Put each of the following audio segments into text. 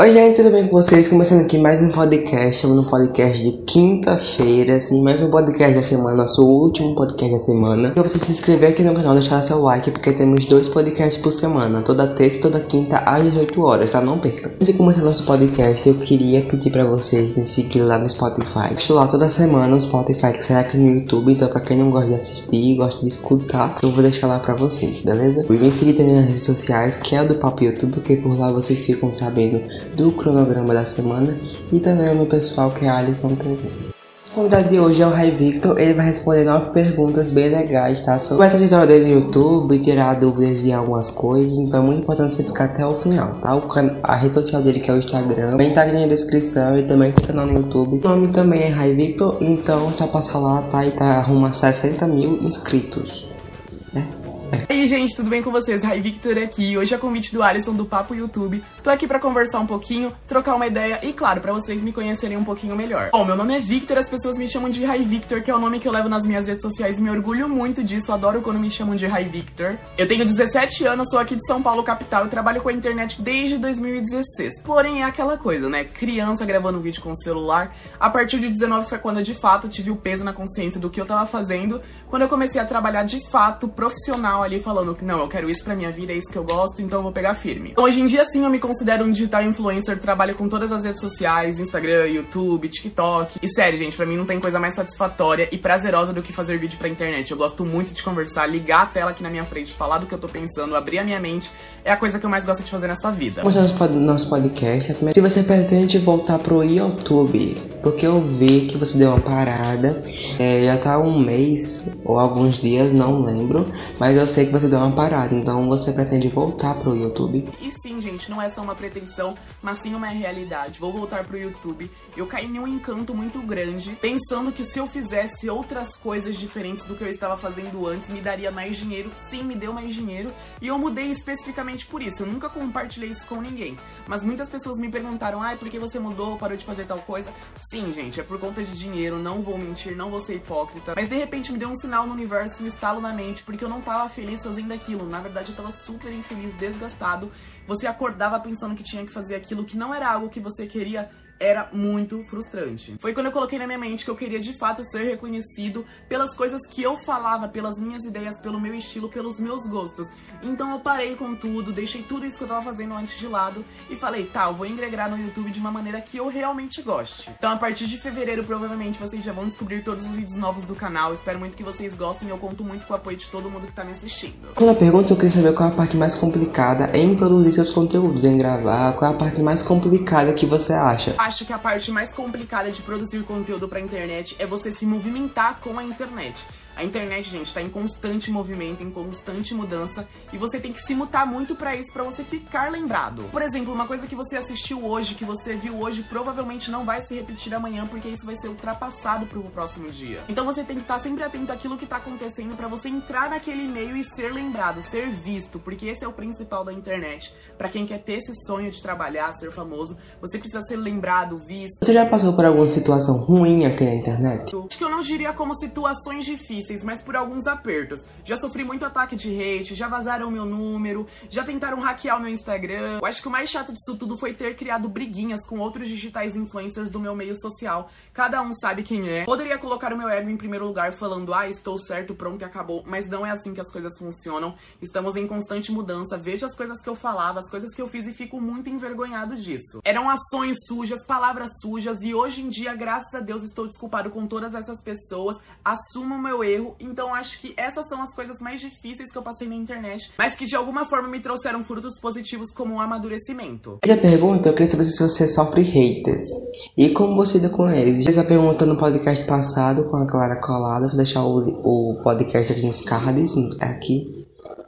Oi gente, tudo bem com vocês? Começando aqui mais um podcast, estamos no podcast de quinta-feira, assim, mais um podcast da semana, nosso último podcast da semana. E você se inscrever aqui no canal, deixar seu like, porque temos dois podcasts por semana, toda terça e toda quinta às 18 horas, tá? Não perca. Antes de começar nosso podcast, eu queria pedir pra vocês me seguir lá no Spotify. Estou lá toda semana no Spotify, que sai aqui no YouTube, então pra quem não gosta de assistir, gosta de escutar, eu vou deixar lá pra vocês, beleza? E me seguir também nas redes sociais, que é o do Papo YouTube, porque por lá vocês ficam sabendo do cronograma da semana e também no pessoal que é Alisson TV. O convidado de hoje é o Rai Victor, ele vai responder nove perguntas bem legais, tá? Sobre a trajetória dele no YouTube, tirar dúvidas de algumas coisas, então é muito importante você ficar até o final, tá? O can... A rede social dele que é o Instagram, também tá aqui na descrição e também tem canal no YouTube. O nome também é Rai Victor, então só passar lá, tá? E tá arruma 60 mil inscritos. E aí, gente, tudo bem com vocês? Rai Victor aqui. Hoje é convite do Alisson do Papo YouTube. Tô aqui pra conversar um pouquinho, trocar uma ideia e, claro, pra vocês me conhecerem um pouquinho melhor. Bom, meu nome é Victor, as pessoas me chamam de Rai Victor, que é o nome que eu levo nas minhas redes sociais. Me orgulho muito disso, adoro quando me chamam de Rai Victor. Eu tenho 17 anos, sou aqui de São Paulo, capital, e trabalho com a internet desde 2016. Porém, é aquela coisa, né? Criança gravando vídeo com o celular. A partir de 19 foi quando eu, de fato, tive o peso na consciência do que eu tava fazendo. Quando eu comecei a trabalhar de fato, profissional ali, falando que não, eu quero isso pra minha vida, é isso que eu gosto, então eu vou pegar firme. Então, hoje em dia, sim, eu me considero um digital influencer, trabalho com todas as redes sociais, Instagram, YouTube, TikTok. E sério, gente, pra mim não tem coisa mais satisfatória e prazerosa do que fazer vídeo pra internet. Eu gosto muito de conversar, ligar a tela aqui na minha frente, falar do que eu tô pensando, abrir a minha mente. É a coisa que eu mais gosto de fazer nessa vida. Vamos ao nosso podcast. Se você pretende voltar pro YouTube, porque eu vi que você deu uma parada, é, já tá um mês ou alguns dias, não lembro, mas eu sei que você deu uma parada, então você pretende voltar pro YouTube? E sim, gente, não é só uma pretensão, mas sim uma realidade. Vou voltar pro YouTube. Eu caí em um encanto muito grande, pensando que se eu fizesse outras coisas diferentes do que eu estava fazendo antes, me daria mais dinheiro. Sim, me deu mais dinheiro, e eu mudei especificamente por isso. Eu nunca compartilhei isso com ninguém, mas muitas pessoas me perguntaram: "Ai, por que você mudou, parou de fazer tal coisa?" Sim, gente, é por conta de dinheiro, não vou mentir, não vou ser hipócrita. Mas de repente me deu um sinal no universo, um estalo na mente, porque eu não tava feliz fazendo aquilo. Na verdade, eu tava super infeliz, desgastado. Você acordava pensando que tinha que fazer aquilo que não era algo que você queria era muito frustrante. Foi quando eu coloquei na minha mente que eu queria de fato ser reconhecido pelas coisas que eu falava, pelas minhas ideias, pelo meu estilo, pelos meus gostos. Então eu parei com tudo, deixei tudo isso que eu tava fazendo antes de lado e falei, tá, eu vou engregar no YouTube de uma maneira que eu realmente goste. Então a partir de fevereiro, provavelmente, vocês já vão descobrir todos os vídeos novos do canal. Espero muito que vocês gostem e eu conto muito com o apoio de todo mundo que tá me assistindo. Quando pergunta, eu queria saber qual é a parte mais complicada em produzir seus conteúdos, em gravar, qual é a parte mais complicada que você acha? Acho que a parte mais complicada de produzir conteúdo pra internet é você se movimentar com a internet. A internet, gente, tá em constante movimento, em constante mudança, e você tem que se mutar muito para isso, para você ficar lembrado. Por exemplo, uma coisa que você assistiu hoje, que você viu hoje, provavelmente não vai se repetir amanhã, porque isso vai ser ultrapassado pro próximo dia. Então você tem que estar sempre atento àquilo que tá acontecendo para você entrar naquele meio e ser lembrado, ser visto, porque esse é o principal da internet. Para quem quer ter esse sonho de trabalhar, ser famoso, você precisa ser lembrado, visto. Você já passou por alguma situação ruim aqui na internet? Acho que eu não diria como situações difíceis, mas por alguns apertos. Já sofri muito ataque de hate, já vazaram meu número, já tentaram hackear o meu Instagram. Eu acho que o mais chato disso tudo foi ter criado briguinhas com outros digitais influencers do meu meio social. Cada um sabe quem é. Poderia colocar o meu ego em primeiro lugar falando, ah, estou certo, pronto acabou. Mas não é assim que as coisas funcionam. Estamos em constante mudança. Veja as coisas que eu falava, as coisas que eu fiz e fico muito envergonhado disso. Eram ações sujas, palavras sujas e hoje em dia, graças a Deus, estou desculpado com todas essas pessoas. Assumo o meu erro erro. Então acho que essas são as coisas mais difíceis que eu passei na internet, mas que de alguma forma me trouxeram frutos positivos como um amadurecimento. E a pergunta, eu queria saber se você sofre haters. E como você lida com eles? Fiz a pergunta no podcast passado com a Clara Colada. Vou deixar o, o podcast aqui nos cards, aqui.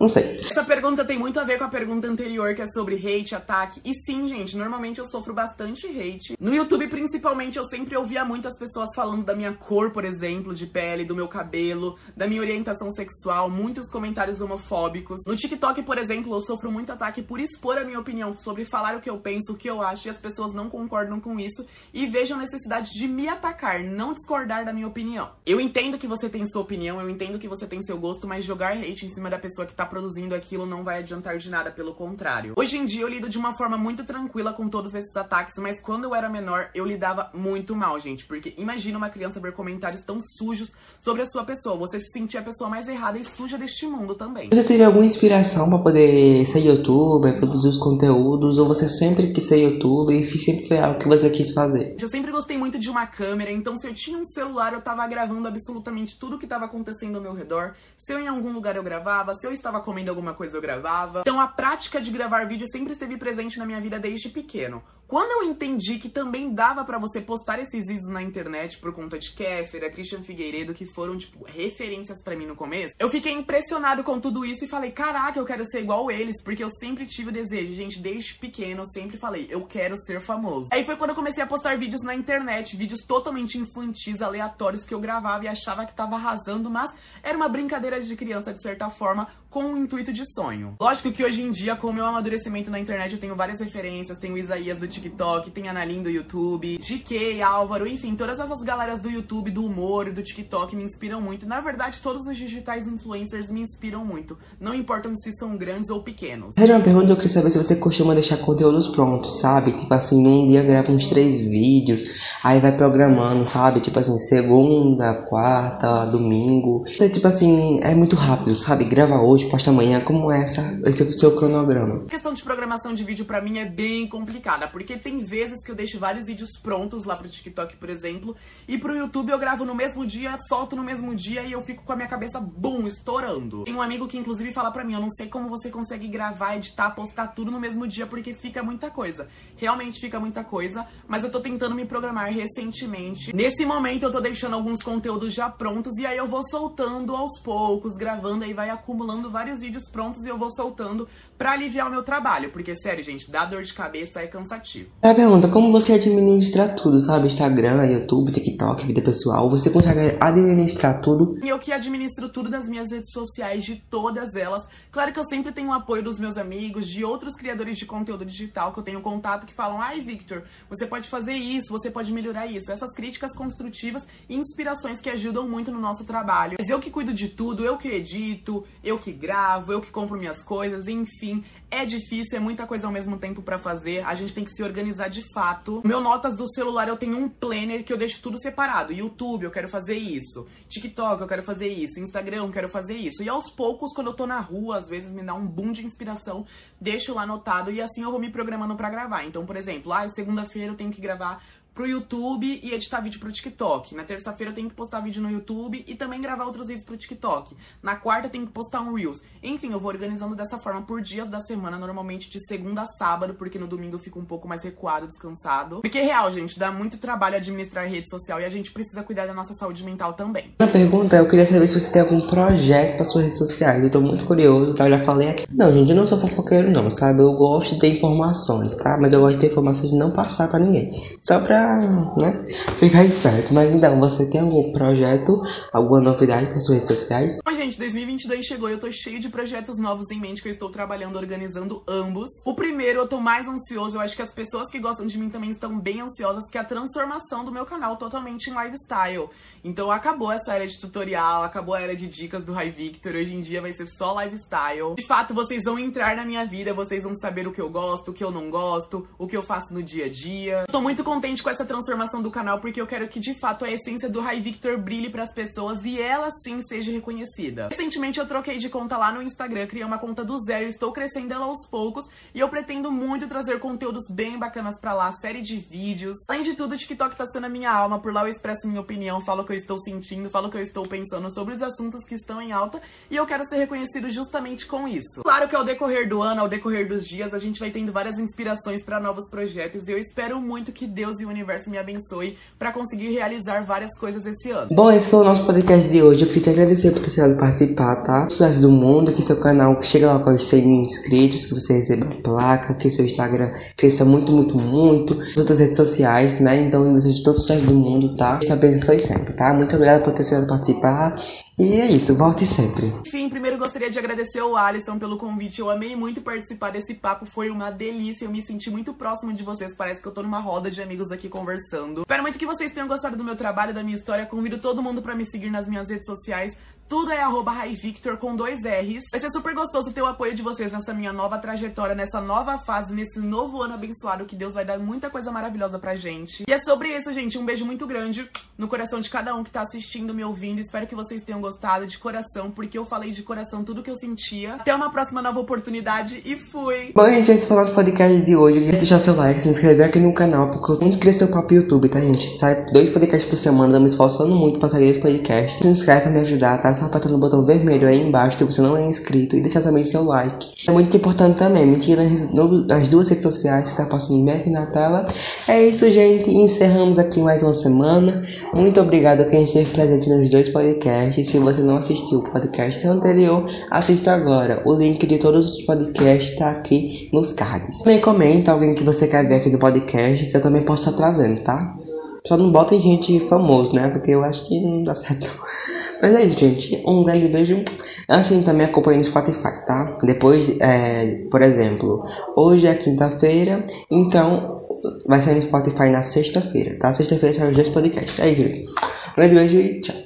Não sei. Essa pergunta tem muito a ver com a pergunta anterior, que é sobre hate, ataque. E sim, gente, normalmente eu sofro bastante hate. No YouTube, principalmente, eu sempre ouvia muitas pessoas falando da minha cor, por exemplo, de pele, do meu cabelo, da minha orientação sexual, muitos comentários homofóbicos. No TikTok, por exemplo, eu sofro muito ataque por expor a minha opinião sobre falar o que eu penso, o que eu acho, e as pessoas não concordam com isso e vejam a necessidade de me atacar, não discordar da minha opinião. Eu entendo que você tem sua opinião, eu entendo que você tem seu gosto, mas jogar hate em cima da pessoa que tá produzindo aquilo não vai adiantar de nada, pelo contrário. Hoje em dia eu lido de uma forma muito tranquila com todos esses ataques, mas quando eu era menor eu lidava muito mal, gente, porque imagina uma criança ver comentários tão sujos sobre a sua pessoa, você se sentir a pessoa mais errada e suja deste mundo também. Você teve alguma inspiração para poder ser youtuber, produzir os conteúdos, ou você sempre quis ser youtuber e sempre foi algo que você quis fazer? Eu sempre gostei muito de uma câmera, então se eu tinha um celular eu tava gravando absolutamente tudo que tava acontecendo ao meu redor. Se eu em algum lugar eu gravava, se eu estava comendo alguma coisa eu gravava. Então a prática de gravar vídeo sempre esteve presente na minha vida desde pequeno. Quando eu entendi que também dava para você postar esses vídeos na internet por conta de Kéfera, Christian Figueiredo, que foram, tipo, referências para mim no começo, eu fiquei impressionado com tudo isso e falei, caraca, eu quero ser igual eles, porque eu sempre tive o desejo, gente, desde pequeno eu sempre falei, eu quero ser famoso. Aí foi quando eu comecei a postar vídeos na internet, vídeos totalmente infantis, aleatórios que eu gravava e achava que tava arrasando, mas era uma brincadeira de criança de certa forma, com o intuito de sonho. Lógico que hoje em dia, com o meu amadurecimento na internet, eu tenho várias referências, tenho Isaías do TikTok, tem a Analin do YouTube, GK, Álvaro, enfim, todas essas galeras do YouTube, do humor e do TikTok me inspiram muito. Na verdade, todos os digitais influencers me inspiram muito, não importam se são grandes ou pequenos. Era uma pergunta, eu queria saber se você costuma deixar conteúdos prontos, sabe? Tipo assim, num dia grava uns três vídeos, aí vai programando, sabe? Tipo assim, segunda, quarta, domingo. Tipo assim, é muito rápido, sabe? Grava hoje hoje, posta amanhã, como é essa, esse é o seu cronograma? A questão de programação de vídeo para mim é bem complicada, porque tem vezes que eu deixo vários vídeos prontos lá pro TikTok, por exemplo, e pro YouTube eu gravo no mesmo dia, solto no mesmo dia e eu fico com a minha cabeça, bum, estourando. Tem um amigo que inclusive fala pra mim, eu não sei como você consegue gravar, editar, postar tudo no mesmo dia, porque fica muita coisa. Realmente fica muita coisa, mas eu tô tentando me programar recentemente. Nesse momento eu tô deixando alguns conteúdos já prontos e aí eu vou soltando aos poucos, gravando, aí vai acumulando vários vídeos prontos e eu vou soltando para aliviar o meu trabalho. Porque, sério, gente, dá dor de cabeça é cansativo. É a pergunta, como você administra tudo, sabe? Instagram, YouTube, TikTok, vida pessoal. Você consegue administrar tudo? E eu que administro tudo das minhas redes sociais, de todas elas. Claro que eu sempre tenho o apoio dos meus amigos, de outros criadores de conteúdo digital que eu tenho contato que falam: ai, Victor, você pode fazer isso, você pode melhorar isso. Essas críticas construtivas e inspirações que ajudam muito no nosso trabalho. Mas eu que cuido de tudo, eu que edito, eu que gravo, eu que compro minhas coisas, enfim. É difícil, é muita coisa ao mesmo tempo para fazer. A gente tem que se organizar de fato. Meu notas do celular eu tenho um planner que eu deixo tudo separado. YouTube, eu quero fazer isso. TikTok, eu quero fazer isso. Instagram, eu quero fazer isso. E aos poucos, quando eu tô na rua, às vezes me dá um boom de inspiração, deixo lá anotado e assim eu vou me programando para gravar. Então, por exemplo, ah, segunda-feira eu tenho que gravar pro YouTube e editar vídeo pro TikTok. Na terça-feira eu tenho que postar vídeo no YouTube e também gravar outros vídeos pro TikTok. Na quarta eu tenho que postar um Reels. Enfim, eu vou organizando dessa forma por dias da semana, normalmente de segunda a sábado, porque no domingo eu fico um pouco mais recuado, descansado. Porque é real, gente, dá muito trabalho administrar rede social e a gente precisa cuidar da nossa saúde mental também. A pergunta eu queria saber se você tem algum projeto para suas redes sociais. Eu tô muito curioso, tá? Eu já falei aqui. Não, gente, eu não sou fofoqueiro não, sabe? Eu gosto de ter informações, tá? Mas eu gosto de ter informações e não passar para ninguém. Só pra né, ficar esperto. Mas então, você tem algum projeto, alguma novidade para suas redes sociais? Bom, gente, 2022 chegou e eu tô cheio de projetos novos em mente que eu estou trabalhando, organizando ambos. O primeiro, eu tô mais ansioso, eu acho que as pessoas que gostam de mim também estão bem ansiosas, que é a transformação do meu canal totalmente em lifestyle. Então acabou essa era de tutorial, acabou a era de dicas do High Victor, hoje em dia vai ser só lifestyle. De fato, vocês vão entrar na minha vida, vocês vão saber o que eu gosto, o que eu não gosto, o que eu faço no dia a dia. Eu tô muito contente com essa transformação do canal porque eu quero que de fato a essência do High Victor brilhe para as pessoas e ela sim seja reconhecida. Recentemente eu troquei de conta lá no Instagram, criei uma conta do zero, estou crescendo ela aos poucos e eu pretendo muito trazer conteúdos bem bacanas para lá, série de vídeos. Além de tudo, o TikTok tá sendo a minha alma, por lá eu expresso minha opinião, falo o que eu estou sentindo, falo o que eu estou pensando sobre os assuntos que estão em alta e eu quero ser reconhecido justamente com isso. Claro que ao decorrer do ano, ao decorrer dos dias, a gente vai tendo várias inspirações para novos projetos e eu espero muito que Deus e o universo me abençoe para conseguir realizar várias coisas esse ano. Bom, esse foi o nosso podcast de hoje. Eu queria te agradecer por ter participar, tá? Sucesso do mundo, que seu canal chega lá com os 100 mil inscritos, que você receba a placa, que seu Instagram cresça muito, muito, muito. As outras redes sociais, né? Então, eu desejo todo o sucesso do mundo, tá? Te abençoe sempre, tá? Muito obrigado por ter participar. E é isso, volte sempre. Enfim, primeiro gostaria de agradecer ao Alisson pelo convite. Eu amei muito participar desse papo, foi uma delícia. Eu me senti muito próximo de vocês. Parece que eu tô numa roda de amigos aqui conversando. Espero muito que vocês tenham gostado do meu trabalho, da minha história. Convido todo mundo para me seguir nas minhas redes sociais Tudo é arroba Victor com dois R's. Vai ser super gostoso ter o apoio de vocês nessa minha nova trajetória, nessa nova fase, nesse novo ano abençoado que Deus vai dar muita coisa maravilhosa pra gente. E é sobre isso, gente. Um beijo muito grande no coração de cada um que tá assistindo, me ouvindo. Espero que vocês tenham gostado de coração, porque eu falei de coração tudo que eu sentia. Até uma próxima nova oportunidade e fui! Bom, gente, esse foi o nosso podcast de hoje. Deixar seu like, se inscrever aqui no canal, porque eu muito crescer o papo YouTube, tá, gente? Sai dois podcasts por semana, eu me esforçando muito pra sair esse podcast. Se inscreve pra me ajudar, tá? Só apertando o botão vermelho aí embaixo se você não é inscrito e deixar também seu like. É muito importante também, me tira nas duas redes sociais que tá passando bem aqui na tela. É isso, gente. Encerramos aqui mais uma semana. Muito obrigado a quem esteve presente nos dois podcasts. Se você não assistiu o podcast anterior, assista agora. O link de todos os podcasts tá aqui nos cards. Também comenta alguém que você quer ver aqui no podcast, que eu também posso estar trazendo, tá? Só não botem gente famoso, né? Porque eu acho que não dá certo. Mas é isso, gente. Um grande beijo. Assim, também acompanhe no Spotify, tá? Depois, é, por exemplo, hoje é quinta-feira, então vai sair no Spotify na sexta-feira, tá? Sexta-feira sai os dois podcasts. É isso, gente. Um grande beijo e tchau.